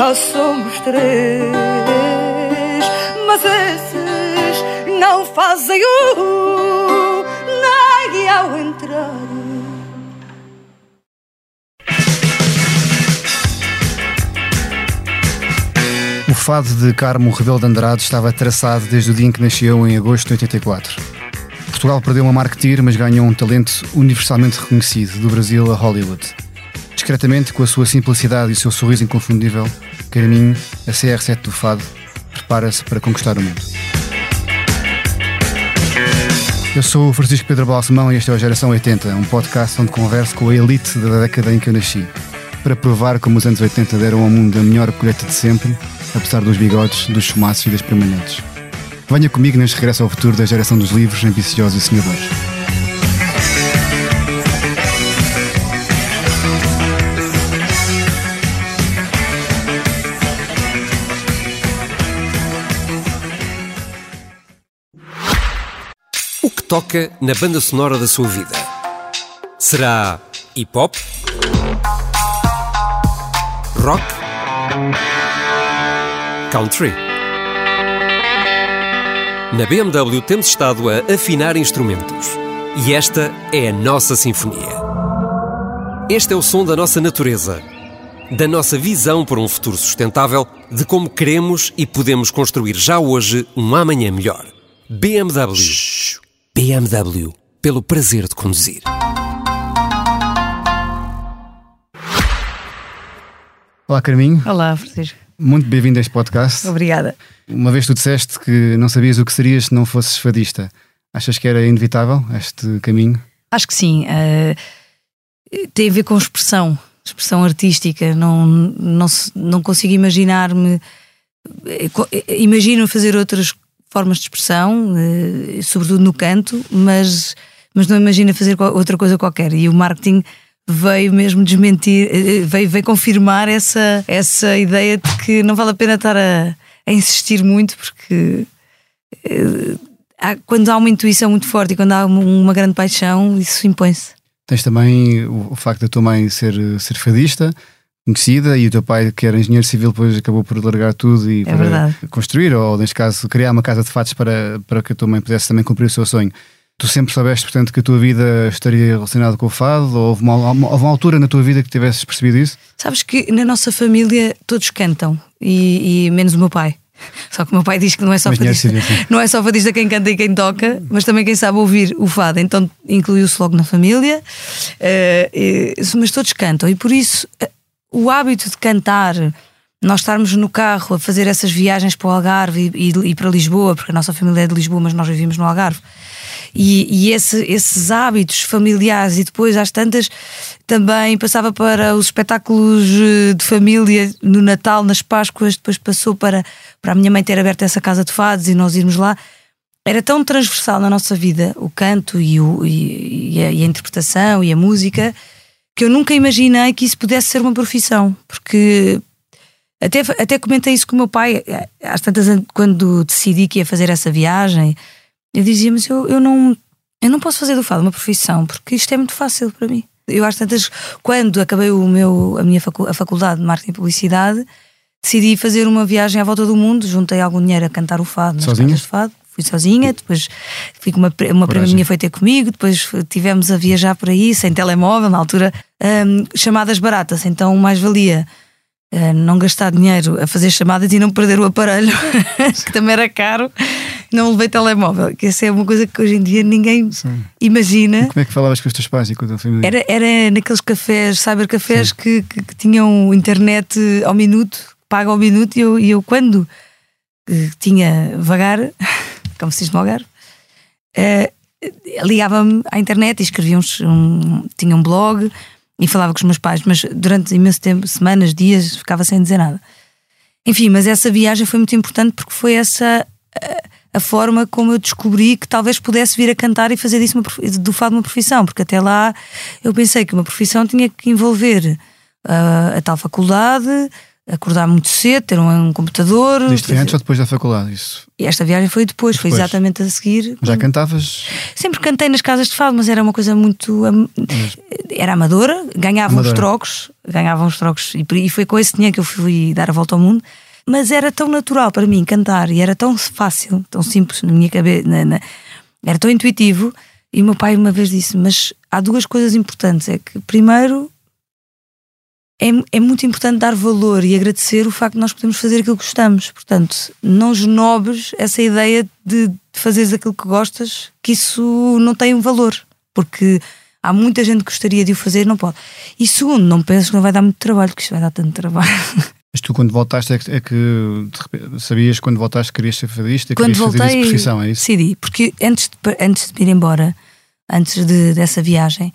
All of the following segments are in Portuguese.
já somos três, mas esses não fazem o nem ao entrar. O fado de Carmo Rebelo de Andrade estava traçado desde o dia em que nasceu, em agosto de 84. Portugal perdeu uma marketeer, mas ganhou um talento universalmente reconhecido, do Brasil a Hollywood. Discretamente, com a sua simplicidade e o seu sorriso inconfundível, Carminho, a CR7 do fado, prepara-se para conquistar o mundo. Eu sou o Francisco Pedro Balsemão e este é o Geração 80, um podcast onde converso com a elite da década em que eu nasci, para provar como os anos 80 deram ao mundo a melhor colheita de sempre, apesar dos bigodes, dos chumaços e das permanentes. Venha comigo neste regresso ao futuro da geração dos livros, ambiciosos e sonhadores. O que toca na banda sonora da sua vida? Será hip hop? Rock? Country? Na BMW temos estado a afinar instrumentos e esta é a nossa sinfonia. Este é o som da nossa natureza, da nossa visão por um futuro sustentável, de como queremos e podemos construir já hoje um amanhã melhor. BMW. BMW. Pelo prazer de conduzir. Olá, Carminho. Olá, Francisco. Muito bem-vindo a este podcast. Obrigada. Uma vez tu disseste que não sabias o que serias se não fosses fadista. Achas que era inevitável este caminho? Acho que sim. Uh, tem a ver com expressão, expressão artística. Não, não, não consigo imaginar-me. Imagino fazer outras formas de expressão, uh, sobretudo no canto, mas, mas não imagino fazer outra coisa qualquer. E o marketing veio mesmo desmentir, uh, veio, veio confirmar essa, essa ideia de que não vale a pena estar a, a insistir muito, porque há, quando há uma intuição muito forte e quando há uma grande paixão, isso impõe-se. Tens também o, facto da tua mãe ser, ser fadista, conhecida, e o teu pai, que era engenheiro civil, depois acabou por largar tudo e é construir, ou neste caso, criar uma casa de fatos para, para que a tua mãe pudesse também cumprir o seu sonho. Tu sempre soubeste, portanto, que a tua vida estaria relacionada com o fado? Ou houve uma, houve uma altura na tua vida que tivesses percebido isso? Sabes que na nossa família todos cantam, e, e menos o meu pai. Só que o meu pai diz que não é só fadista, não é só fadista quem canta e quem toca, mas também quem sabe ouvir o fado. Então incluiu-se logo na família, uh, mas todos cantam e por isso o hábito de cantar, nós estarmos no carro a fazer essas viagens para o Algarve e, e, e para Lisboa, porque a nossa família é de Lisboa, mas nós vivemos no Algarve. E, e esse, esses hábitos familiares, e depois às tantas também passava para os espetáculos eh, de família no Natal, nas Páscoas, depois passou para, para a minha mãe ter aberto essa casa de fados e nós irmos lá. Era tão transversal na nossa vida o canto e, o, e, a, e a interpretação e a música que eu nunca imaginei que isso pudesse ser uma profissão, porque até, até comentei isso com o meu pai, às tantas, quando decidi que ia fazer essa viagem, eu dizia, mas eu, eu, não, eu não posso fazer do fado uma profissão, porque isto é muito fácil para mim. Eu às tantas, quando acabei o meu, a minha facu, a faculdade de marketing e publicidade, decidi fazer uma viagem à volta do mundo, juntei algum dinheiro a cantar o fado nas Sozinha? fado. Fui sozinha, depois fui com uma, uma prima minha foi ter comigo, depois tivemos a viajar por aí, sem telemóvel, na altura, hum, chamadas baratas, então mais valia uh, não gastar dinheiro a fazer chamadas e não perder o aparelho, que também era caro. Não levei telemóvel, que essa é uma coisa que hoje em dia ninguém Sim. imagina. E como é que falavas com os teus pais e tua família? Era, era naqueles cafés, cybercafés, que, que, que, tinham internet ao minuto, paga ao minuto, e eu, e eu quando uh, tinha vagar, se diz no Algarve, uh, ligava-me à internet e escrevia um, um, tinha um blog e falava com os meus pais, mas durante imenso tempo, semanas, dias, ficava sem dizer nada. Enfim, mas essa viagem foi muito importante porque foi essa a, a forma como eu descobri que talvez pudesse vir a cantar e fazer disso uma, do fado uma profissão, porque até lá eu pensei que uma profissão tinha que envolver uh, a tal faculdade, acordar muito cedo, ter um, um computador. Isto foi antes ou depois da faculdade? Isso? E esta viagem foi depois, depois. foi exatamente a seguir. Já cantavas? Sempre cantei nas casas de fado, mas era uma coisa muito. Era amadora, ganhava amadora. uns trocos, ganhava uns trocos, e, e foi com esse dinheiro que eu fui dar a volta ao mundo. Mas era tão natural para mim cantar e era tão fácil, tão simples na minha cabeça, na, na, era tão intuitivo. E o meu pai uma vez disse: Mas há duas coisas importantes. É que, primeiro, é, é muito importante dar valor e agradecer o facto de nós podermos fazer aquilo que gostamos. Portanto, não esnobres essa ideia de, de fazeres aquilo que gostas, que isso não tem um valor. Porque há muita gente que gostaria de o fazer e não pode. E segundo, não penses que não vai dar muito trabalho, que isto vai dar tanto trabalho. Mas tu, quando voltaste, é que, é que repente, sabias quando voltaste que querias ser fadista, quando querias voltei, fazer isso profissão, é isso? Decidi, porque antes de, antes de ir embora, antes de, dessa viagem,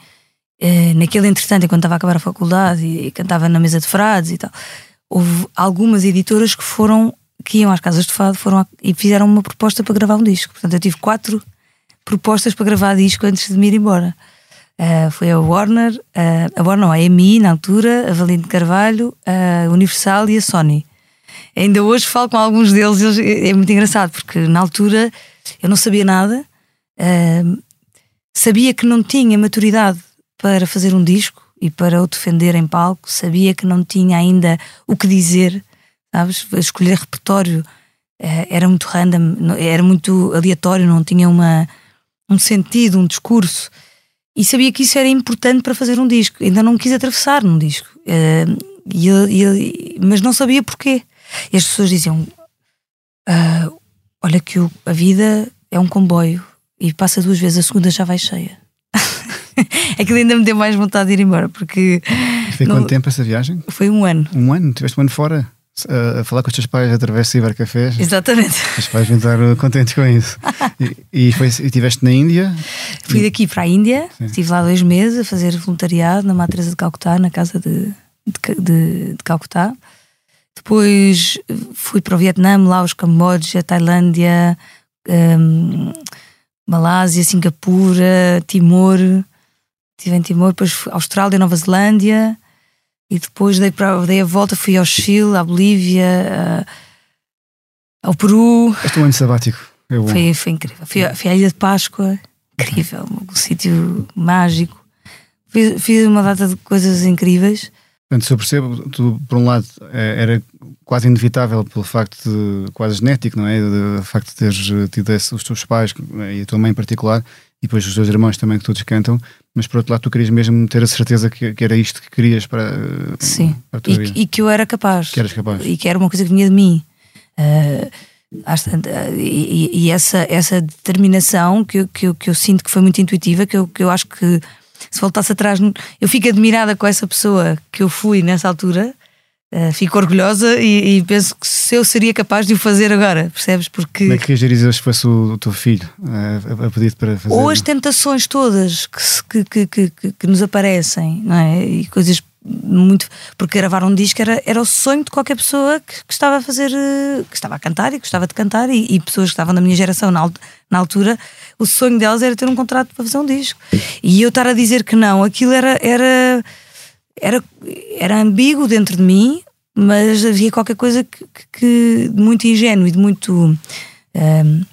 naquele entretanto, enquanto estava a acabar a faculdade e, cantava na mesa de frades e tal, houve algumas editoras que foram, que iam às casas de fado foram a, e fizeram uma proposta para gravar um disco. Portanto, eu tive quatro propostas para gravar disco antes de me ir embora. Uh, foi a Warner, uh, a Warner, não, a EMI na altura, a Valente Carvalho, a Universal e a Sony. Ainda hoje falo com alguns deles, eles, é muito engraçado, porque na altura eu não sabia nada, uh, sabia que não tinha maturidade para fazer um disco e para o defender em palco, sabia que não tinha ainda o que dizer, sabes? Escolher repertório eh, era muito random, era muito aleatório, não tinha uma, um sentido, um discurso. E sabia que isso era importante para fazer um disco. Ainda não quis atravessar num disco. Eh, e e mas não sabia porquê. E as pessoas diziam: ah, Olha, que a vida é um comboio e passa duas vezes, a segunda já vai cheia. Aquilo ainda me deu mais vontade de ir embora, porque. E foi não... quanto tempo essa viagem? Foi um ano. Um ano? Tiveste um ano fora? A, falar com os teus pais através de cibercafés. Exatamente. Os pais vão estar contentes com isso. e, e, foi, e estiveste na Índia? Fui daqui para a Índia, Sim. estive lá dois meses a fazer voluntariado na Matresa de Calcutá, na casa de, de, de, de Calcutá. Depois fui para o Vietnã, Laos, Camboja, Tailândia, um, Malásia, Singapura, Timor. Estive em Timor, depois Austrália, Nova Zelândia e depois dei, para, dei a volta, fui ao Chile, à Bolívia, ao Peru. Este é ano sabático. É foi, foi incrível. Fui, fui à Ilha de Páscoa, incrível, um sítio mágico. Fiz, fiz uma data de coisas incríveis. Portanto, se eu percebo, tu, por um lado, é, era quase inevitável pelo facto de, quase genético, não é? O facto de teres tido esse, os teus pais e a tua mãe em particular, e depois os dois irmãos também que todos cantam, mas por outro lado tu querias mesmo ter a certeza que, que era isto que querias para, Sim. para a tua e, vida. e que eu era capaz. Que eras capaz. E que era uma coisa que vinha de mim. Uh, e, e, essa, essa determinação que eu, que, eu, que eu sinto que foi muito intuitiva, que eu, que eu acho que se voltasse atrás, eu fico admirada com essa pessoa que eu fui nessa altura Uh, fico orgulhosa e, e, penso que se eu seria capaz de o fazer agora, percebes? Porque... Como é que reagirias se fosse o, o teu filho uh, a pedir para fazer? Ou as tentações todas que, que, que, que, que nos aparecem, não é? E coisas muito. Porque gravar um disco era, era o sonho de qualquer pessoa que, que estava a fazer, eh, que estava a cantar e gostava de cantar, e, e, pessoas que estavam da minha geração na, na altura, o sonho delas era ter um contrato para fazer um disco. E eu estar a dizer que não, aquilo era. era era, era ambíguo dentro de mim, mas havia qualquer coisa que, que, de muito ingênuo e de muito um,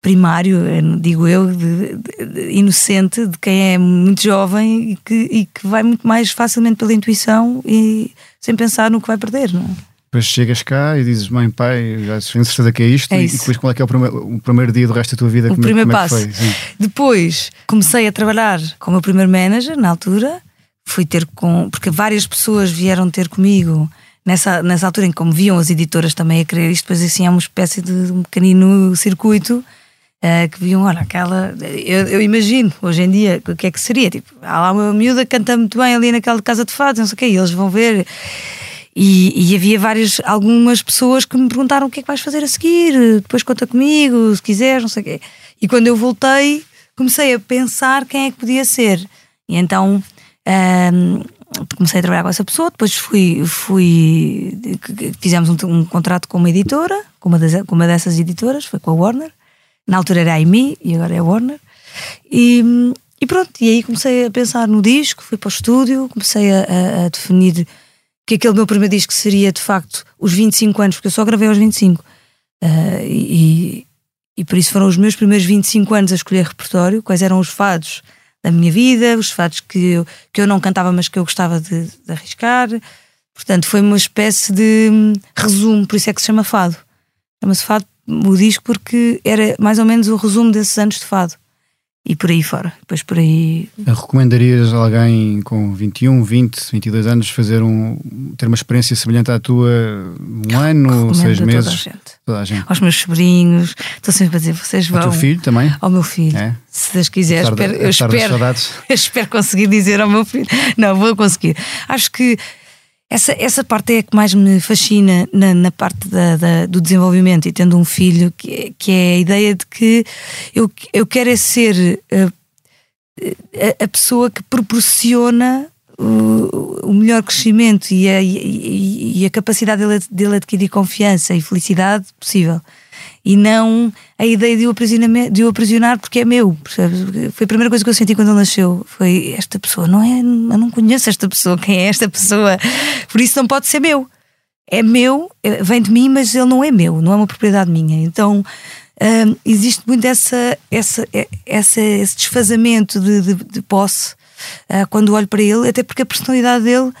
primário, digo eu, de, de, de, inocente, de quem é muito jovem e que, e que vai muito mais facilmente pela intuição e sem pensar no que vai perder, não é? Depois chegas cá e dizes, mãe, pai, já tenho certeza que é isto. É e depois qual é que é o primeiro, o primeiro dia do resto da tua vida? O como, é primeiro como passo. É depois comecei a trabalhar com o meu primeiro manager na altura fui ter com. Porque várias pessoas vieram ter comigo nessa, nessa altura em que, como viam as editoras também a querer isto, depois assim é uma espécie de um pequenino circuito. Uh, que viam, olha, aquela. Eu, eu, imagino, hoje em dia, o que é que seria? Tipo, há lá uma miúda que canta muito bem ali naquela casa de fados, não sei o quê, e eles vão ver. E, e, havia várias, algumas pessoas que me perguntaram o que é que vais fazer a seguir, depois conta comigo, se quiseres, não sei o quê. E quando eu voltei, comecei a pensar quem é que podia ser. E então um, comecei a trabalhar com essa pessoa, depois fui, fui fizemos um, um contrato com uma editora, com uma, das, com uma dessas editoras, foi com a Warner. Na altura era a IMI e agora é a Warner. E, e pronto, e aí comecei a pensar no disco, fui para o estúdio, comecei a, a, a definir que aquele meu primeiro disco seria de facto os 25 anos, porque eu só gravei aos 25. Uh, e, e por isso foram os meus primeiros 25 anos a escolher repertório, quais eram os fados da minha vida, os fados que eu, que eu não cantava, mas que eu gostava de, de arriscar. Portanto, foi uma espécie de hum, resumo, por isso é que se chama fado. Chama-se fado o disco porque era mais ou menos o resumo desses anos de fado e por aí fora. Depois por aí. Recomendarias a alguém com 21, 20, 22 anos fazer um ter uma experiência semelhante à tua um ano, seis meses? Toda a, gente. toda a gente. Aos meus sobrinhos, estou sempre a dizer, vocês vão. Ao teu filho também? Ao meu filho. É? Se Deus quiser, espero, eu espero, eu espero conseguir dizer ao meu filho. Não, vou conseguir. Acho que essa, essa parte é a que mais me fascina na, na parte da, da, do desenvolvimento e tendo um filho, que, que é a ideia de que eu, eu quero é ser uh, a, a, pessoa que proporciona o, o melhor crescimento e a, e, e a capacidade dele, dele adquirir confiança e felicidade possível e não a ideia de o, de o aprisionar porque é meu. Percebes? Foi a primeira coisa que eu senti quando ele nasceu. Foi esta pessoa, não é? Eu não conheço esta pessoa, quem é esta pessoa? Por isso não pode ser meu. É meu, é, vem de mim, mas ele não é meu, não é uma propriedade minha. Então hum, existe muito essa, essa, é, essa, esse desfazamento de, de, de posse uh, quando olho para ele, até porque a personalidade dele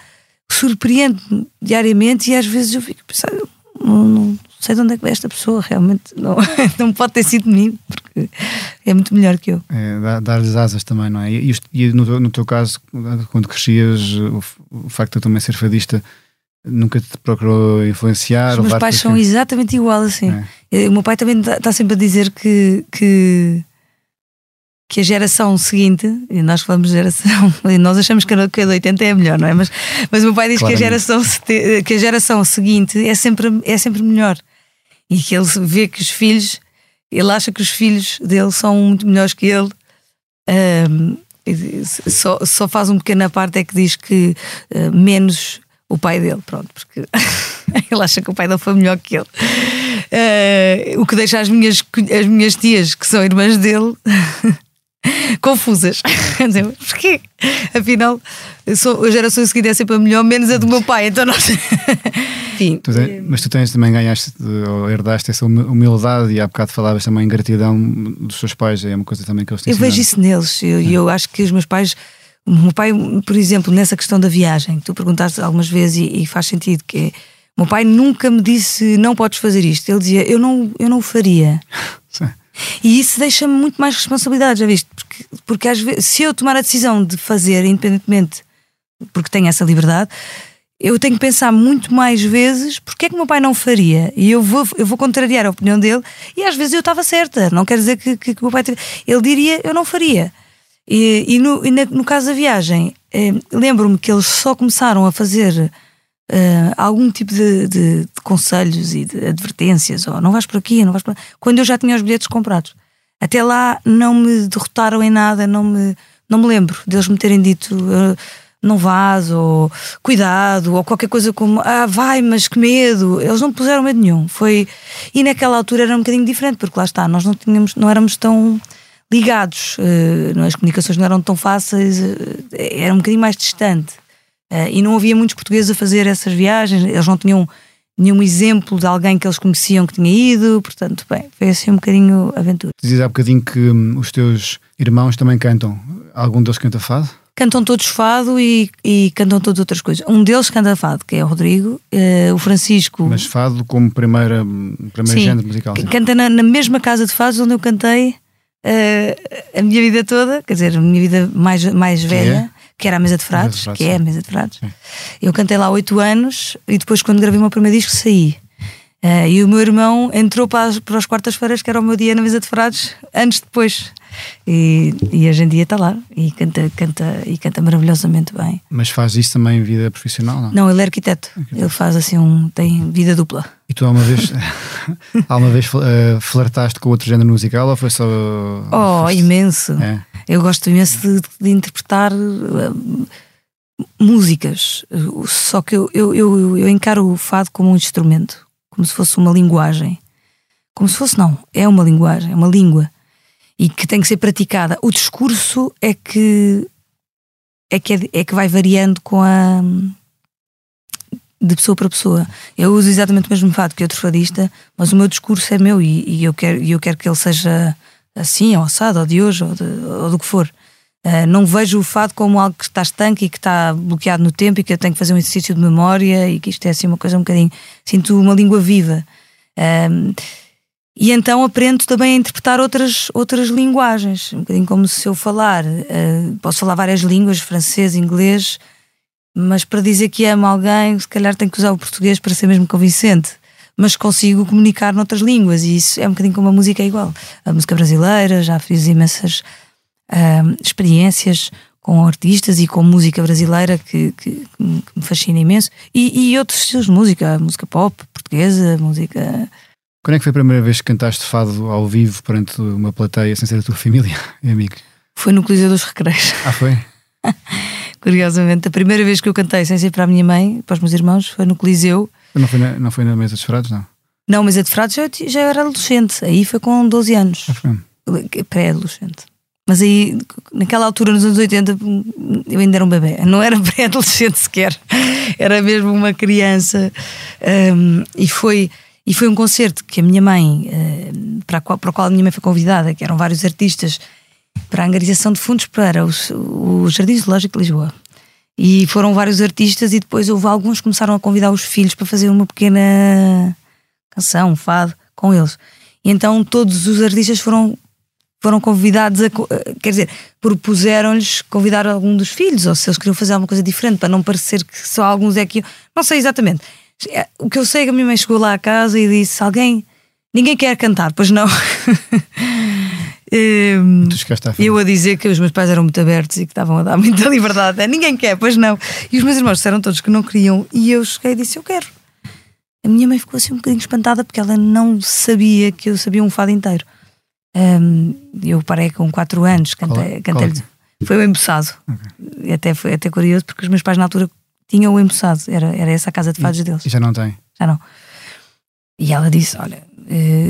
surpreende diariamente e às vezes eu fico pensando, não, sei de onde é que veio esta pessoa, realmente não, não pode ter sido de mim, porque é muito melhor que eu. É, dar-lhes asas também, não é? E, e no, no, teu caso, quando crescias, o, o, facto de eu também ser fadista nunca te procurou influenciar? Os meus pais são exatamente igual assim. É. O meu pai também está tá sempre a dizer que, que que a geração seguinte, e nós falamos de geração, nós achamos que a de 80 é melhor, não é? Mas, mas o meu pai diz que a, geração, que a geração seguinte é sempre, é sempre melhor. E que ele vê que os filhos, ele acha que os filhos dele são muito melhores que ele. Um, só, só faz um pequena parte é que diz que uh, menos o pai dele, pronto, porque ele acha que o pai dele foi melhor que ele. Uh, o que deixa as minhas, as minhas tias, que são irmãs dele, confusas. Porquê? Afinal, sou, a geração seguinte é sempre a melhor, menos a do meu pai. Então nós. Enfim. Tu tens, mas tu tens também ganhaste ou herdaste essa humildade e há bocado falavas também em gratidão dos teus pais. É uma coisa também que eles têm Eu vejo isso neles. E eu, eu acho que os meus pais. O meu pai, por exemplo, nessa questão da viagem, tu perguntaste algumas vezes e, e faz sentido que é, o meu pai nunca me disse não podes fazer isto. Ele dizia eu não, eu não o faria. Sim. E isso deixa-me muito mais responsabilidade, já viste? Porque, porque às vezes, se eu tomar a decisão de fazer, independentemente, porque tenho essa liberdade, eu tenho que pensar muito mais vezes porque é que o meu pai não faria. E eu vou, eu vou contrariar a opinião dele, e às vezes eu estava certa. Não quer dizer que, que, que o meu pai. Ele diria, eu não faria. E, e, no, e no caso da viagem, eh, lembro-me que eles só começaram a fazer uh, algum tipo de, de, de, conselhos e de advertências, ou não vais por aqui, não vais por quando eu já tinha os bilhetes comprados. Até lá não me derrotaram em nada, não me, não me lembro deles me terem dito uh, não vás, ou cuidado, ou qualquer coisa como ah, vai, mas que medo. Eles não puseram medo nenhum. Foi... E naquela altura era um bocadinho diferente, porque lá está, nós não, tínhamos, não éramos tão ligados, uh, as comunicações não eram tão fáceis, uh, era um bocadinho mais distante. Uh, e não havia muitos portugueses a fazer essas viagens, eles não tinham nenhum exemplo de alguém que eles conheciam que tinha ido, portanto, bem, foi assim um bocadinho aventura. Dizes há bocadinho que hum, os teus irmãos também cantam. Algum deles canta fado? Cantam todos fado e, e cantam todas outras coisas. Um deles canta fado, que é o Rodrigo, uh, o Francisco. Mas fado como primeira, primeiro sim, género musical. Sim. Canta na, na, mesma casa de fados onde eu cantei uh, a minha vida toda, quer dizer, a minha vida mais, mais velha. Que era a Mesa de Frades, que é a Mesa de Frades. Sim. Eu cantei lá oito anos e depois, quando gravei o meu primeiro disco, saí. Uh, e o meu irmão entrou para as, para as quartas-feiras, que era o meu dia na Mesa de Frades, anos depois. E, e hoje em dia está lá e canta, canta, e canta maravilhosamente bem. Mas faz isso também em vida profissional? Não, não ele é arquiteto. arquiteto. Ele faz assim um. tem vida dupla. E tu alguma vez, alguma vez uh, flertaste com outro género musical ou foi só. Oh, foste... imenso! É. Eu gosto imenso de, de interpretar uh, músicas, só que eu, eu, eu, eu encaro o fado como um instrumento, como se fosse uma linguagem. Como se fosse, não, é uma linguagem, é uma língua e que tem que ser praticada. O discurso é que é que, é, é que vai variando com a de pessoa para pessoa. Eu uso exatamente o mesmo fado que outro fadista, mas o meu discurso é meu e, e eu, quero, eu quero que ele seja assim, ou assado, ou de hoje, ou, de, ou do que for. Uh, não vejo o fado como algo que está estanque e que está bloqueado no tempo e que eu tenho que fazer um exercício de memória e que isto é assim uma coisa um bocadinho. Sinto uma língua viva. Uh, e então aprendo também a interpretar outras, outras linguagens, um bocadinho como se eu falar. Uh, posso falar várias línguas, francês, inglês, mas para dizer que amo alguém, se calhar tenho que usar o português para ser mesmo convincente. Mas consigo comunicar noutras línguas e isso é um bocadinho como a música é igual. A música brasileira, já fiz imensas uh, experiências com artistas e com música brasileira que, que, que me fascina imenso. E, e outros estilos de música, música pop, portuguesa, música. Quando é que foi a primeira vez que cantaste fado ao vivo perante uma plateia sem ser a tua família e amigos? Foi no Coliseu dos Recreios. Ah, foi? Curiosamente, a primeira vez que eu cantei sem ser para a minha mãe, para os meus irmãos, foi no Coliseu. Não foi na, não foi na mesa dos frados, não? Não, mesa de frados já, já era adolescente. Aí foi com 12 anos. Pré-adolescente. Mas aí, naquela altura, nos anos 80, eu ainda era um bebê. Não era pré-adolescente sequer. Era mesmo uma criança. Um, e, foi, e foi um concerto que a minha mãe, uh, para, a qual, para o qual a minha mãe foi convidada, que eram vários artistas, para a angariação de fundos para os, o Jardim Zoológico de Lisboa. E foram vários artistas, e depois houve alguns que começaram a convidar os filhos para fazer uma pequena canção, um fado, com eles. E então todos os artistas foram foram convidados a. Quer dizer, propuseram-lhes convidar algum dos filhos, ou se eles queriam fazer alguma coisa diferente, para não parecer que só alguns é que. Não sei exatamente. É, o que eu sei é que a minha mãe chegou lá à casa e disse: Alguém. Ninguém quer cantar, pois não. um, eu a dizer que os meus pais eram muito abertos e que estavam a dar muita liberdade. Ninguém quer, pois não. E os meus irmãos disseram todos que não queriam. E eu cheguei e disse: Eu quero. A minha mãe ficou assim um bocadinho espantada porque ela não sabia que eu sabia um fado inteiro. Um, eu parei com 4 anos, cantei, cantei foi o embuçado. Okay. Até foi até curioso porque os meus pais na altura tinham o embuçado, era, era essa a casa de fados deles. E já não tem? Já não. E ela disse: Olha,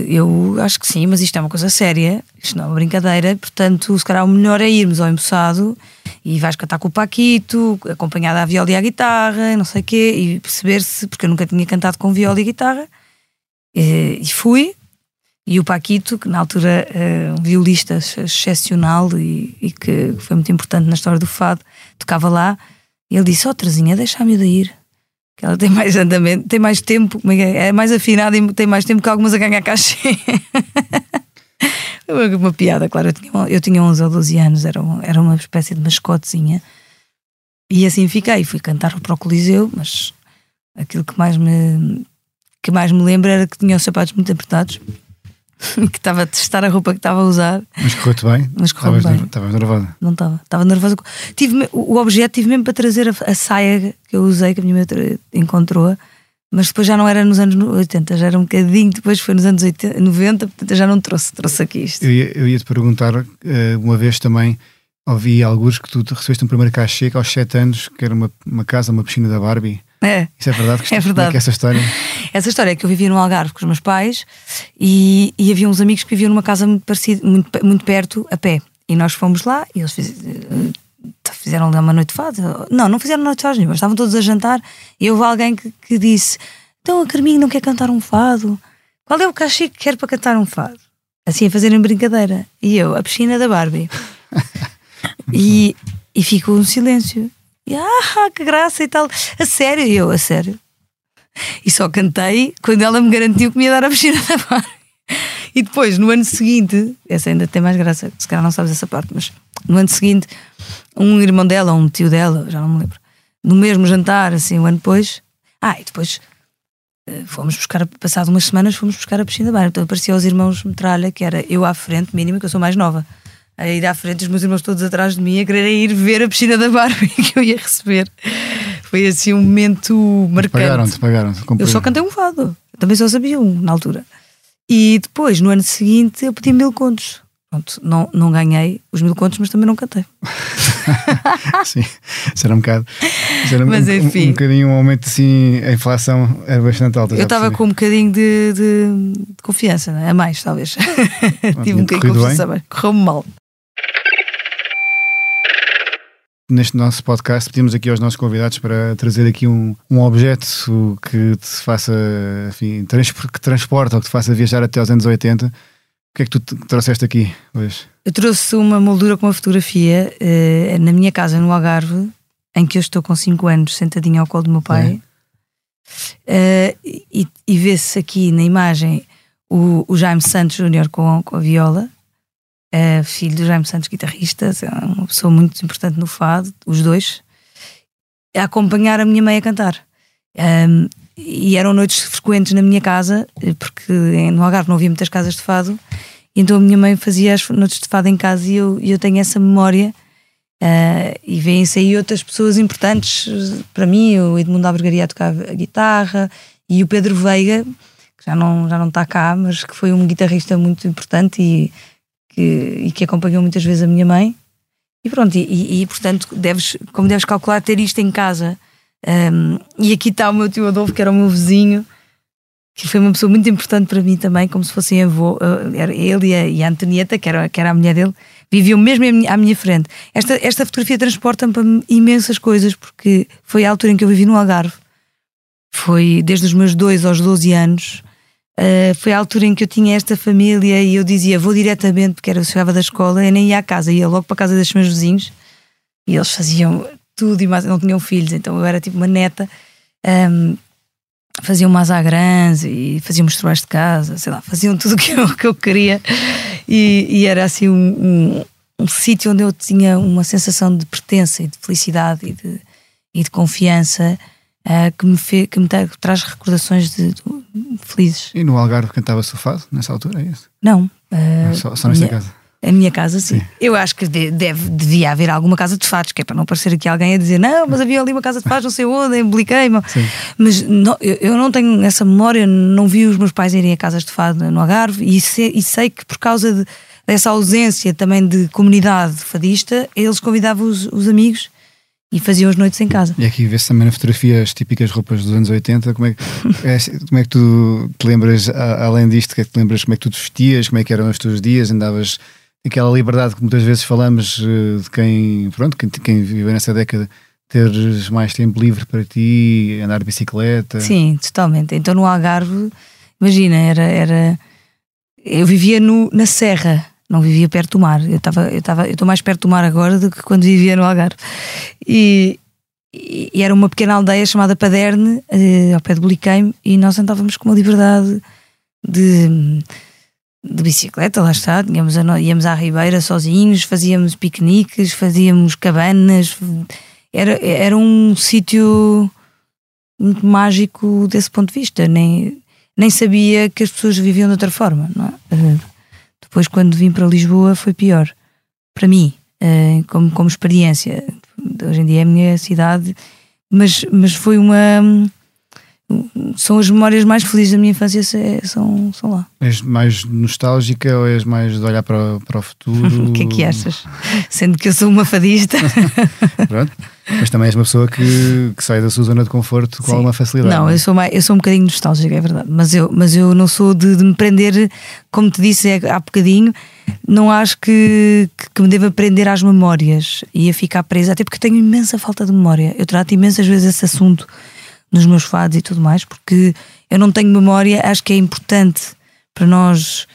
eu acho que sim, mas isto é uma coisa séria, isto não é uma brincadeira, portanto, se calhar o melhor é irmos ao embuçado e vais cantar com o Paquito, acompanhada à viola e à guitarra, não sei o quê, e perceber se, porque eu nunca tinha cantado com viola e guitarra, e fui, e o Paquito, que na altura é um violista excepcional e, e, que foi muito importante na história do fado, tocava lá. Ele disse: Ó, oh, Terezinha, deixa a miúda ir. Que ela tem mais andamento, tem mais tempo, é, é mais afinada e tem mais tempo que algumas a ganhar cachê. uma piada, claro. Eu tinha, eu tinha 11 ou 12 anos, era uma, era uma espécie de mascotezinha. E assim fiquei. Fui cantar para o Coliseu, mas aquilo que mais me, que mais me lembro era que tinha os sapatos muito apertados que estava a testar a roupa que estava a usar. Mas correu-te bem? Mas correu bem. Estavas nervosa? Não estava. Estava nervosa. Tive, o objeto tive mesmo para trazer a, a, saia que eu usei, que a minha mãe encontrou, mas depois já não era nos anos 80, já era um bocadinho, depois foi nos anos 80, 90, portanto eu já não trouxe, trouxe aqui isto. Eu ia, eu ia te perguntar, eh, uma vez também, ouvi alguns que tu recebeste um primeiro cachê aos 7 anos, que era uma, uma casa, uma piscina da Barbie. É. Isso é verdade? É verdade. É, é essa história? Essa história é que eu vivia no Algarve com os meus pais e, e havia uns amigos que viviam numa casa muito, parecida, muito, muito perto, a pé. E nós fomos lá e eles fizeram, fizeram lá uma noite de fado. Não, não fizeram noite de fado, mas estavam todos a jantar e houve alguém que, que disse: Então a Carminho não quer cantar um fado? Qual é o cachê que quer para cantar um fado? Assim a fazerem brincadeira. E eu, a piscina da Barbie. e, e ficou um silêncio. E, ah, que graça e tal. A sério? E eu, a sério. E só cantei quando ela me garantiu que me ia dar a piscina da Barbie. E depois, no ano seguinte, essa ainda tem mais graça, se calhar não sabes essa parte, mas no ano seguinte, um irmão dela, um tio dela, já não me lembro, no mesmo jantar, assim, um ano depois, ah, e depois eh, fomos buscar, passado umas semanas, fomos buscar a piscina da Barbie. Então aparecia aos irmãos Metralha, que era eu à frente, mínima, que eu sou mais nova a ir à frente, os meus irmãos todos atrás de mim, a quererem ir ver a piscina da Barbie que eu ia receber. Foi assim um momento marcante. Pagaram-te, pagaram-te. Eu só cantei um fado, também só sabia um na altura. E depois, no ano seguinte, eu pedi mil contos. Pronto, não, não ganhei os mil contos, mas também não cantei. Sim, isso era um bocado. Mas um, enfim. Um, um bocadinho um aumento assim, a inflação era bastante alta. Eu estava com um bocadinho de, de, de confiança, é? a mais, talvez. Tive um bocadinho de confiança, mas correu-me mal. Neste nosso podcast pedimos aqui aos nossos convidados para trazer aqui um, um objeto que te faça, enfim, trans, que transporta ou que te faça viajar até aos anos 80. O que é que tu trouxeste aqui hoje? Eu trouxe uma moldura com uma fotografia uh, na minha casa no Algarve, em que eu estou com 5 anos sentadinho ao colo do meu pai. É. Uh, e, e vê-se aqui na imagem o, o Jaime Santos Júnior com, com a viola é filho do Jaime Santos, guitarrista, é uma pessoa muito importante no fado, os dois, a acompanhar a minha mãe a cantar. Um, e eram noites frequentes na minha casa, porque no Algarve não havia muitas casas de fado, então a minha mãe fazia as noites de fado em casa e eu, eu tenho essa memória. Uh, e vêm-se aí outras pessoas importantes para mim, o Edmundo Albergaria tocar a guitarra e o Pedro Veiga, que já não, já não está cá, mas que foi um guitarrista muito importante e e que acompanhou muitas vezes a minha mãe. E pronto, e, e, portanto, deves, como deves calcular, ter isto em casa. Um, e aqui está o meu tio Adolfo, que era o meu vizinho, que foi uma pessoa muito importante para mim também, como se fossem avô. Era ele e a, e a Antonieta, que era, que era a mulher dele, viviam mesmo à minha frente. Esta, esta fotografia transporta-me para imensas coisas, porque foi a altura em que eu vivi no Algarve. Foi desde os meus 2 aos 12 anos. Uh, foi a altura em que eu tinha esta família e eu dizia vou diretamente, porque era, eu chegava da escola, eu nem ia à casa, ia logo para a casa dos meus vizinhos. E eles faziam tudo e mais, não tinham filhos, então eu era tipo uma neta. Um, faziam masagrãs e faziam os trabalhos de casa, sei lá, faziam tudo o que eu, que eu queria. E, e era assim um, um, um sítio onde eu tinha uma sensação de pertença e de felicidade e de, e de confiança uh, que, me fe, que me traz recordações de, de, felizes. E no Algarve cantava sofado nessa altura, é isso? Não. Uh, só, só nesta minha, casa? A minha casa, sim. sim. Eu acho que deve, devia haver alguma casa de fados, que é para não parecer aqui alguém a dizer não, mas havia ali uma casa de fados, não sei onde, embliquei Mas não, eu não tenho essa memória, não vi os meus pais irem a casas de fado no Algarve e sei, e sei que por causa de, dessa ausência também de comunidade fadista, eles convidavam os, os amigos e faziam as noites em casa. E aqui vê-se também na fotografia as típicas roupas dos anos 80. Como é, é, como é que tu te lembras, além disto, que é que te lembras como é que tu te vestias, como é que eram os teus dias, andavas aquela liberdade que muitas vezes falamos eh, de quem, pronto, quem, quem viveu nessa década, teres mais tempo livre para ti, andar de bicicleta. Sim, totalmente. Então no Algarve, imagina, era, era eu vivia no, na Serra não vivia perto do mar. Eu estava, eu estava, eu estou mais perto do mar agora do que quando vivia no Algarve. E, e, era uma pequena aldeia chamada Paderne, eh, ao pé de Bliqueime, e nós andávamos com uma liberdade de, de bicicleta, lá está, íamos, a, íamos à Ribeira sozinhos, fazíamos piqueniques, fazíamos cabanas, era, era um sítio muito mágico desse ponto de vista, nem, nem sabia que as pessoas viviam de outra forma, não é? Depois, quando vim para Lisboa, foi pior. Para mim, uh, como, como experiência. Hoje em dia é a minha cidade, mas, mas foi uma. São as memórias mais felizes da minha infância, são, são lá. És mais nostálgica ou és mais de olhar para, para o futuro? o que é que achas? Sendo que eu sou uma fadista. Pronto. Mas também és uma pessoa que, que sai da sua zona de conforto com Sim. alguma facilidade. Não, não é? eu, sou mais, eu sou um bocadinho nostálgica, é verdade. Mas eu, mas eu não sou de, de me prender, como te disse há bocadinho, não acho que, que, que, me deva prender às memórias e a ficar presa, até porque tenho imensa falta de memória. Eu trato imensas vezes esse assunto nos meus fados e tudo mais, porque eu não tenho memória, acho que é importante para nós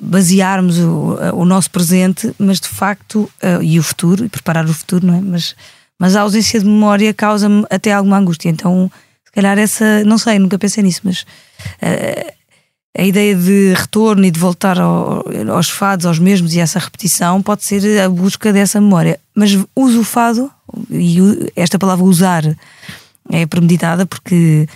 basearmos o, o nosso presente, mas de facto, uh, e o futuro, e preparar o futuro, não é? Mas mas a ausência de memória causa-me até alguma angústia. Então, se calhar essa, não sei, nunca pensei nisso, mas uh, a ideia de retorno e de voltar ao, aos fados, aos mesmos e essa repetição pode ser a busca dessa memória. Mas uso o fado, e esta palavra usar é premeditada porque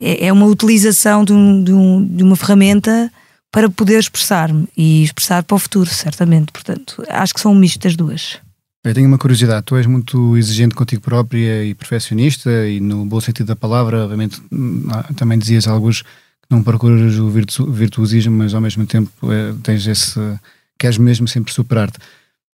é, é uma utilização de, um, de, um, de uma ferramenta para poder expressar-me e expressar para o futuro, certamente. Portanto, acho que são um misto das duas. Eu tenho uma curiosidade, tu és muito exigente contigo própria e perfeccionista e no bom sentido da palavra, obviamente hum, também dizias alguns que não procuras o virtu virtuosismo, mas ao mesmo tempo é, tens esse, queres mesmo sempre superar-te.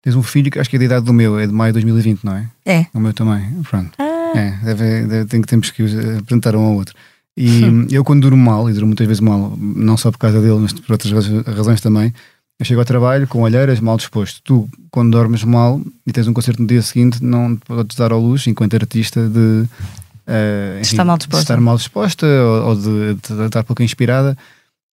Tens um filho que acho que é da idade do meu, é de maio de 2020, não é? É. O meu também, pronto. Ah. É, deve, deve, tem, temos que apresentar um ao outro. E hum. eu quando durmo mal, e durmo muitas vezes mal, não só por causa dele, mas por outras razões também, Eu chego ao trabalho com olheiras, mal disposto. Tu, quando dormes mal e tens um concerto no dia seguinte, não podes dar ao luz, enquanto artista, de, uh, enfim, estar mal disposta, estar mal disposta ou, ou de, de, estar pouco inspirada.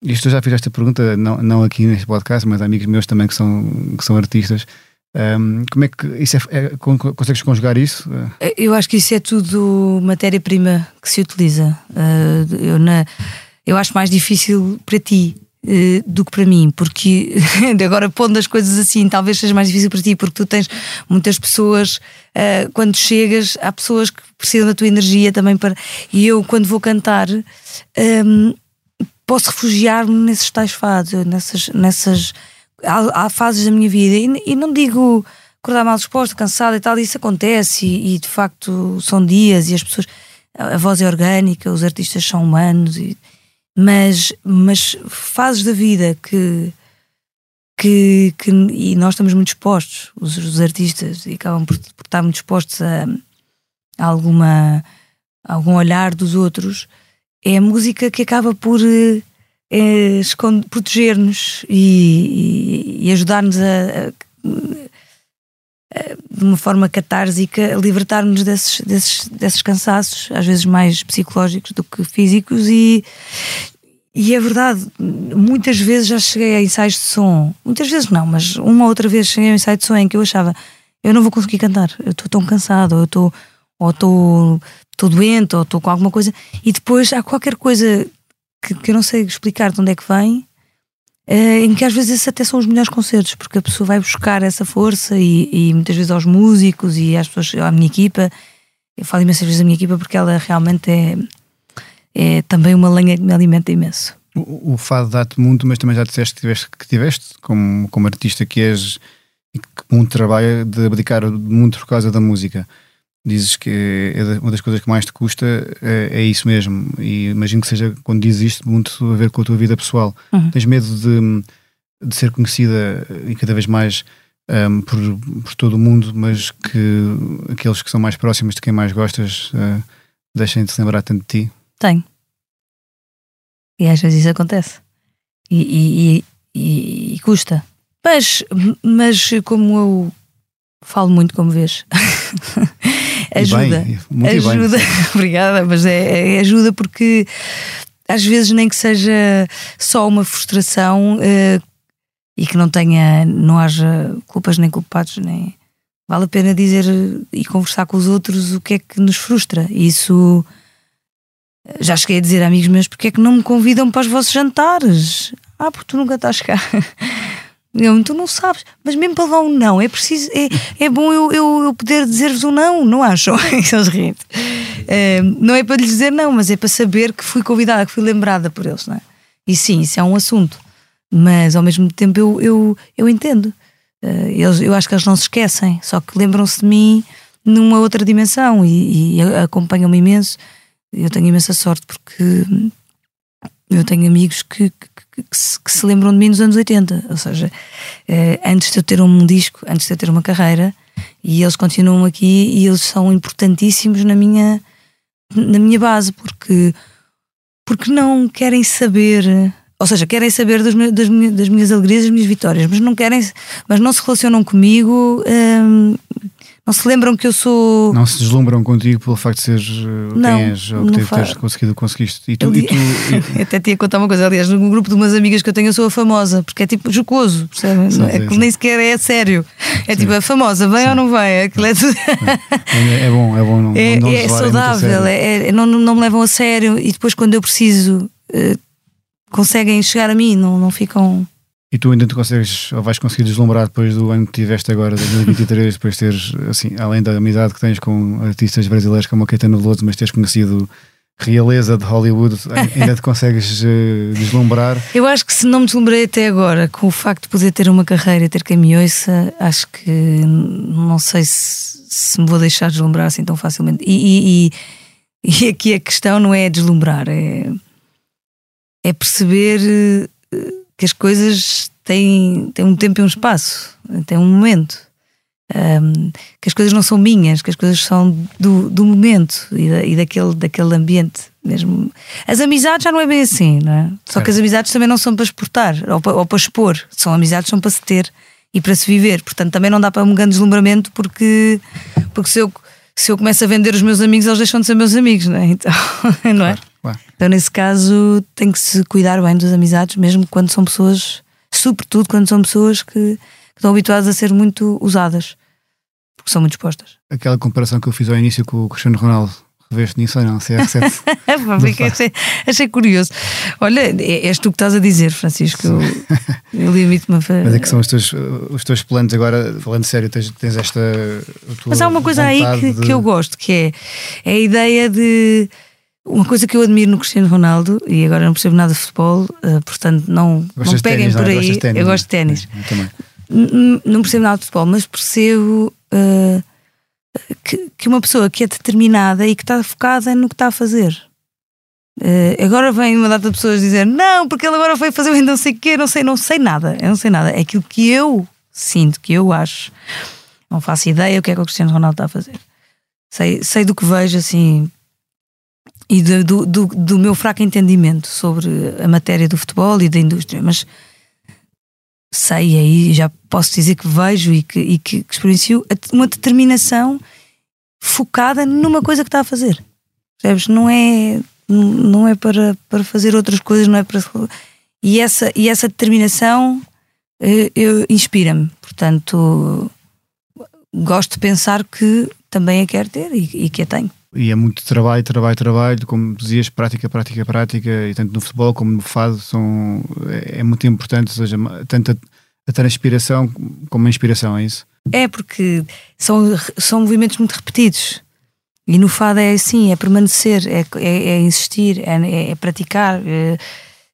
Isto eu já fiz esta pergunta, não, não aqui neste podcast, mas amigos meus também que são, que são artistas. Um, como é que isso é, é, consegues conjugar isso? Eu acho que isso é tudo matéria-prima que se utiliza. Uh, eu, na, eu acho mais difícil para ti uh, do que para mim, porque agora pondo as coisas assim, talvez seja mais difícil para ti, porque tu tens muitas pessoas, uh, quando chegas, há pessoas que precisam da tua energia também para. E eu, quando vou cantar, um, posso refugiar-me nesses tais fados, nessas. nessas há, há fases da minha vida, e, e, não digo acordar mal disposta, cansada e tal, isso acontece, e, e, de facto são dias, e as pessoas. A voz é orgânica, os artistas são humanos, e, mas, mas fases da vida que. Que, que, e nós estamos muito expostos, os, os artistas, e acabam por, por, estar muito expostos a, a alguma a algum olhar dos outros, é a música que acaba por eh, proteger-nos e, e, e ajudar-nos a, a, a, de uma forma catársica, libertar-nos desses, desses, desses cansaços, às vezes mais psicológicos do que físicos, e, e é verdade, muitas vezes já cheguei a ensaios de som, muitas vezes não, mas uma ou outra vez cheguei a um ensaio de som em que eu achava eu não vou conseguir cantar, eu estou tão cansado, eu estou ou estou doente, ou estou com alguma coisa, e depois há qualquer coisa que, que eu não sei explicar de onde é que vem, uh, em que às vezes esses até são os melhores concertos, porque a pessoa vai buscar essa força e, e muitas vezes aos músicos e às pessoas, à minha equipa. Eu falo imensas vezes da minha equipa porque ela realmente é, é também uma lenha que me alimenta imenso. O, o fado dá-te muito, mas também já disseste que tiveste, que tiveste como, como artista que és e que trabalho de abdicar muito por causa da música dizes que é uma das coisas que mais te custa é, é, isso mesmo. E imagino que seja, quando dizes isto, muito a ver com a tua vida pessoal. Uhum. Tens medo de, de ser conhecida e cada vez mais um, por, por todo o mundo, mas que aqueles que são mais próximos de quem mais gostas uh, deixem de se lembrar tanto de ti? Tenho. E às vezes isso acontece. E, e, e, e custa. Mas, mas como eu falo muito, como vês. ajuda. Bem, muito ajuda. Bem, Obrigada, mas é, é, ajuda porque às vezes nem que seja só uma frustração uh, e que não tenha, não haja culpas nem culpados, nem vale a pena dizer e conversar com os outros o que é que nos frustra. Isso já cheguei a dizer a amigos meus porque é que não me convidam para os vossos jantares? Ah, porque tu nunca estás cá. Eu, tu não sabes, mas mesmo para levar um não, é preciso, é, é bom eu, eu, eu poder dizer-vos um não, não acham? Eles riem. É, não é para lhes dizer não, mas é para saber que fui convidada, que fui lembrada por eles, não é? E sim, isso é um assunto, mas ao mesmo tempo eu, eu, eu entendo. Eh, eles, eu acho que eles não se esquecem, só que lembram-se de mim numa outra dimensão e, e acompanham-me imenso. Eu tenho imensa sorte porque eu tenho amigos que, que, que, se, que, se, lembram de mim nos anos 80, ou seja, eh, antes de eu ter um disco, antes de eu ter uma carreira, e eles continuam aqui e eles são importantíssimos na minha, na minha base, porque, porque não querem saber, ou seja, querem saber das, das, das minhas alegrias, das minhas vitórias, mas não querem, mas não se relacionam comigo. Hum, não se lembram que eu sou. Não se deslumbram contigo pelo facto de seres uh, não, quem és ou que teres, teres conseguido conseguiste. E tu, e tu. Até tinha contar uma coisa, aliás, no grupo de umas amigas que eu tenho, eu sou a famosa, porque é tipo jocoso, percebe? é que nem sequer é sério. É sim. tipo a famosa, vem sim. ou não vem? Aquilo é, tudo... é, é bom, é bom. Não, é, não é saudável, é, é, não, não me levam a sério e depois quando eu preciso. Uh, conseguem chegar a mim, não, não ficam e tu ainda te consegues, ou vais conseguir deslumbrar depois do ano que tiveste agora, 2023, depois teres, assim, além da amizade que tens com artistas brasileiros como a Caetano Veloso, mas teres conhecido realeza de Hollywood, ainda te consegues uh, deslumbrar? Eu acho que se não me deslumbrei até agora, com o facto de poder ter uma carreira e ter ouça, acho que não sei se, se me vou deixar deslumbrar assim tão facilmente. E, e, e, e aqui a questão não é deslumbrar, é, é perceber. Uh, que as coisas têm, têm um tempo e um espaço, têm um momento. Um, que as coisas não são minhas, que as coisas são do, do momento e, da, e, daquele, daquele ambiente mesmo. As amizades já não é bem assim, não é? Só que as amizades também não são para exportar ou para, ou para expor, são amizades são para se ter e para se viver. Portanto, também não dá para um grande deslumbramento porque, porque se, eu, se eu começo a vender os meus amigos, eles deixam de ser meus amigos, não é? Então, não é? Claro. Então, nesse caso, tem que se cuidar bem das amizades, mesmo quando são pessoas, sobretudo quando são pessoas que, que estão habituadas a ser muito usadas porque são muito expostas. Aquela comparação que eu fiz ao início com o Cristiano Ronaldo, reveste nisso ou não? CR7? achei, achei curioso. Olha, é, és tu que estás a dizer, Francisco. Eu, eu limito-me a fazer. Mas é que são os teus, os teus planos agora, falando sério, tens, tens esta. Mas há uma coisa aí que, de... que eu gosto, que é, é a ideia de. Uma coisa que eu admiro no Cristiano Ronaldo, e agora não percebo nada de futebol, uh, portanto não, não peguem ténis, por não, aí. Ténis, eu gosto de ténis. Também. Não percebo nada de futebol, mas percebo uh, que, que, uma pessoa que é determinada e que está focada no que está a fazer. Uh, agora vem uma data de pessoas dizer não, porque ele agora foi fazer o não sei o quê, não sei, não sei nada, eu não sei nada. É aquilo que eu sinto, que eu acho. Não faço ideia o que é que o Cristiano Ronaldo está a fazer. Sei, sei do que vejo assim e do, do, do meu fraco entendimento sobre a matéria do futebol e da indústria, mas sei aí já posso dizer que vejo e que, e que, experiencio uma determinação focada numa coisa que está a fazer. Percebes? Não é, não é para, para fazer outras coisas, não é para. E essa, e essa determinação eh, inspira-me. Portanto, gosto de pensar que também a quero ter e, e que a tenho. E é muito trabalho, trabalho, trabalho, como dizias, prática, prática, prática, e tanto no futebol como no fado são, é, é muito importante, ou seja, tanto a, a transpiração como a inspiração, é isso? É, porque são, são movimentos muito repetidos. E no fado é assim, é permanecer, é, é, é insistir, é, é, é praticar.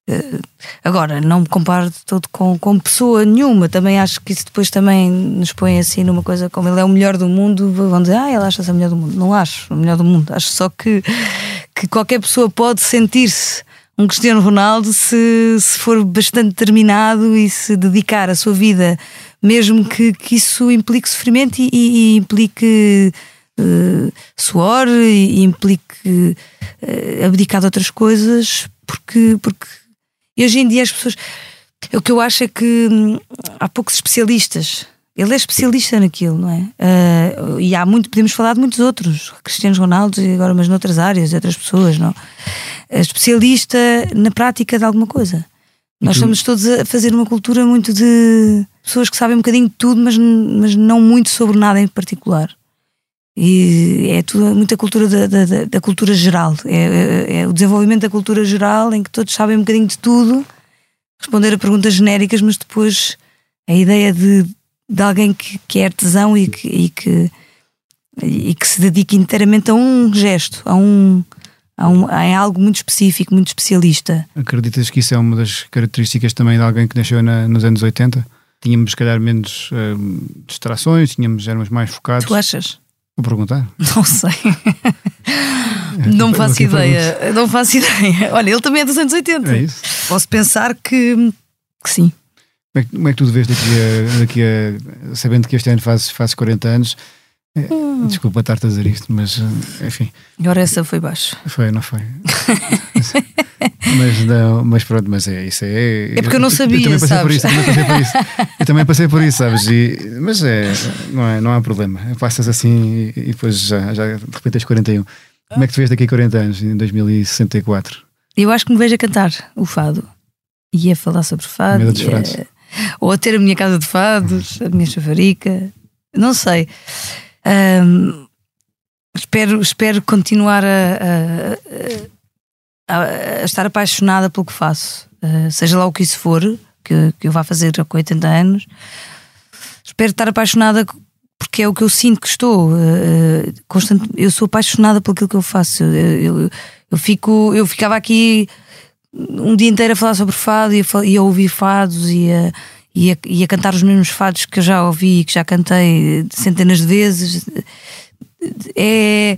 É, agora, não me comparo de todo com, com pessoa nenhuma. Também acho que isso depois também nos põe assim numa coisa como ele é o melhor do mundo. Vão dizer, ah, ele acha-se o melhor do mundo. Não acho o melhor do mundo. Acho só que, que qualquer pessoa pode sentir-se um Cristiano Ronaldo se, se for bastante determinado e se dedicar a sua vida, mesmo que, que isso implique sofrimento e, e, e implique uh, suor e implique uh, abdicar de outras coisas, porque, porque hoje em dia as pessoas. O que eu acho é que hum, há poucos especialistas. Ele é especialista naquilo, não é? Uh, e há muito, podemos falar de muitos outros, Cristianos Ronaldo e agora, mas noutras áreas, de outras pessoas, não? especialista na prática de alguma coisa. Nós estamos todos a fazer uma cultura muito de pessoas que sabem um bocadinho de tudo, mas, mas não muito sobre nada em particular. E é tudo, muita cultura da, da, da cultura geral. É, é, é, o desenvolvimento da cultura geral em que todos sabem um bocadinho de tudo, responder a perguntas genéricas, mas depois a ideia de, de alguém que, que é artesão e que, e que, e que se dedica inteiramente a um gesto, a um, um, em algo muito específico, muito especialista. Acreditas que isso é uma das características também de alguém que nasceu na, nos anos 80? Tínhamos, se calhar, menos uh, distrações, tínhamos, éramos mais focados. Tu achas? Vou perguntar. Não sei. É, não faço ideia. Pergunto. Não faço ideia. Olha, ele também é dos anos 80. É isso. Posso pensar que, que sim. Como é que, como é que tu vês daqui a, daqui a. Sabendo que este ano fazes, fazes 40 anos, Hum. Desculpa estar-te a dizer isto, mas eh, enfim. Agora essa foi baixo. Foi, não foi? mas, não, mas pronto, mas é isso. É, é porque eu não sabia. Eu, também passei sabes? por isso. Eu também passei por isso. Eu também passei por isso, sabes? E, mas é, não, é, não há problema. Passas assim e, e depois já, já de repente tens 41. Como é que tu vês daqui a 40 anos, em 2064? Eu acho que me vejo a cantar o fado e a falar sobre fado. A... Ou a ter a minha casa de fados, a minha chavarica. Não sei. Um, espero, espero continuar a, a, a, a, estar apaixonada pelo que faço, uh, seja lá o que isso for, que, que eu vá fazer com 80 anos. Espero estar apaixonada porque é o que eu sinto que estou. Uh, constante, eu sou apaixonada pelo que eu faço. Eu, eu, eu, fico, eu ficava aqui um dia inteiro a falar sobre fado e a, e a ouvir fados e a e a, e a cantar os mesmos fados que eu já ouvi e que já cantei centenas de vezes. É,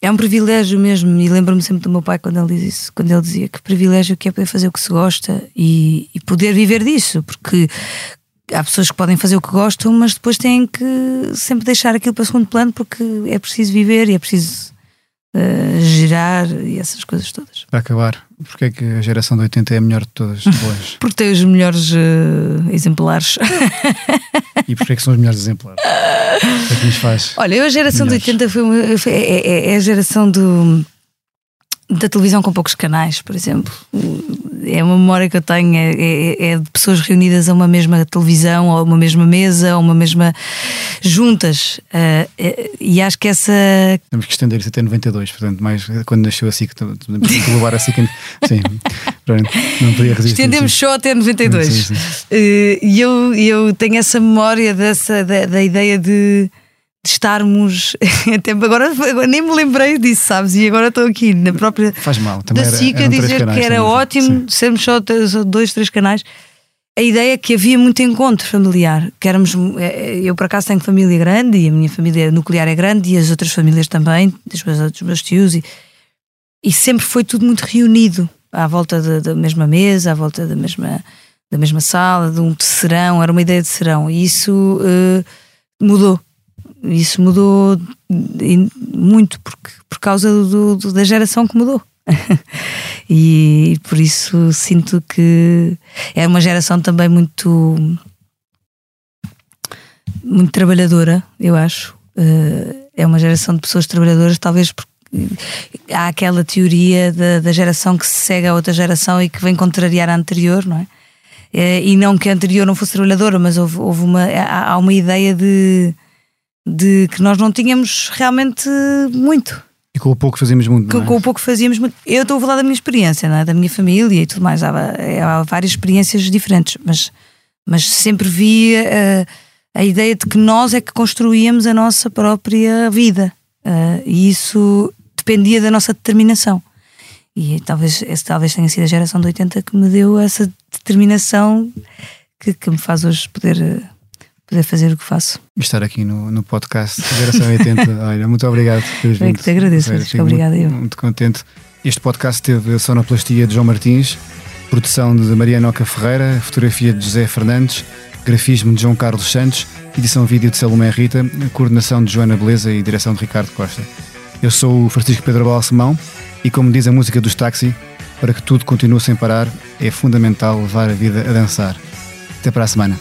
é um privilégio mesmo. E lembro-me sempre do meu pai quando ele diz isso, quando ele dizia que privilégio que é poder fazer o que se gosta e, e poder viver disso, porque há pessoas que podem fazer o que gostam, mas depois têm que sempre deixar aquilo para segundo plano porque é preciso viver e é preciso uh, girar e essas coisas todas. Para acabar, porque é que a geração de 80 é a melhor de todas hoje? porque tem os melhores uh, exemplares. e porque é que são os melhores exemplares? O que é que nos faz? Olha, eu a geração melhores? de 80 foi, uma, foi é, é, é a geração do da televisão com poucos canais, por exemplo. É uma memória que eu tenho, é, é, é, de pessoas reunidas a uma mesma televisão, ou uma mesma mesa, ou uma mesma. juntas. Uh, e acho que essa. Temos que estender isso até 92, portanto, mais quando nasceu a SIC, podemos levar a SIC. Sim, não podia resistir. Estendemos só até 92. Sim, sim. Uh, e eu, eu tenho essa memória dessa, da, da ideia de de estarmos até agora, agora, nem me lembrei disso, sabes? E agora estou aqui na própria Faz mal, também da SICA dizer canais, que era ótimo sim. sermos só dois, três canais. A ideia é que havia muito encontro familiar, que éramos, é, é, eu por acaso tenho família grande e a minha família nuclear é grande e as outras famílias também, dos meus, dos meus tios, e, e sempre foi tudo muito reunido à volta da mesma mesa, à volta da mesma, da mesma sala, de um serão, era uma ideia de serão, e isso uh, mudou isso mudou muito porque, por causa do, do, da geração que mudou. e por isso sinto que é uma geração também muito muito trabalhadora, eu acho. Uh, é uma geração de pessoas trabalhadoras, talvez porque há aquela teoria da, da geração que se segue a outra geração e que vem contrariar a anterior, não é? Uh, e não que a anterior não fosse trabalhadora, mas houve, houve uma, há uma ideia de de que nós não tínhamos realmente muito. E com o pouco fazíamos muito. É? Com, o pouco fazíamos muito. Eu estou a falar da minha experiência, é? da minha família e tudo mais. Há, há várias experiências diferentes, mas, mas sempre vi uh, a ideia de que nós é que construíamos a nossa própria vida. Uh, e isso dependia da nossa determinação. E talvez, esse talvez tenha sido a geração de 80 que me deu essa determinação que, que me faz hoje poder uh, poder fazer o que faço. Estar aqui no, no podcast Geração 80. Olha, muito obrigado por teres vindo. É que te agradeço, obrigada muito, eu. Muito contente. Este podcast teve a sonoplastia de João Martins, produção de Mariana Oca Ferreira, fotografia de José Fernandes, grafismo de João Carlos Santos, edição vídeo de Salomé Rita, coordenação de Joana Beleza e direção de Ricardo Costa. Eu sou o Francisco Pedro Balsemão e como diz a música dos táxi, para que tudo continue sem parar, é fundamental levar a vida a dançar. Até para a semana.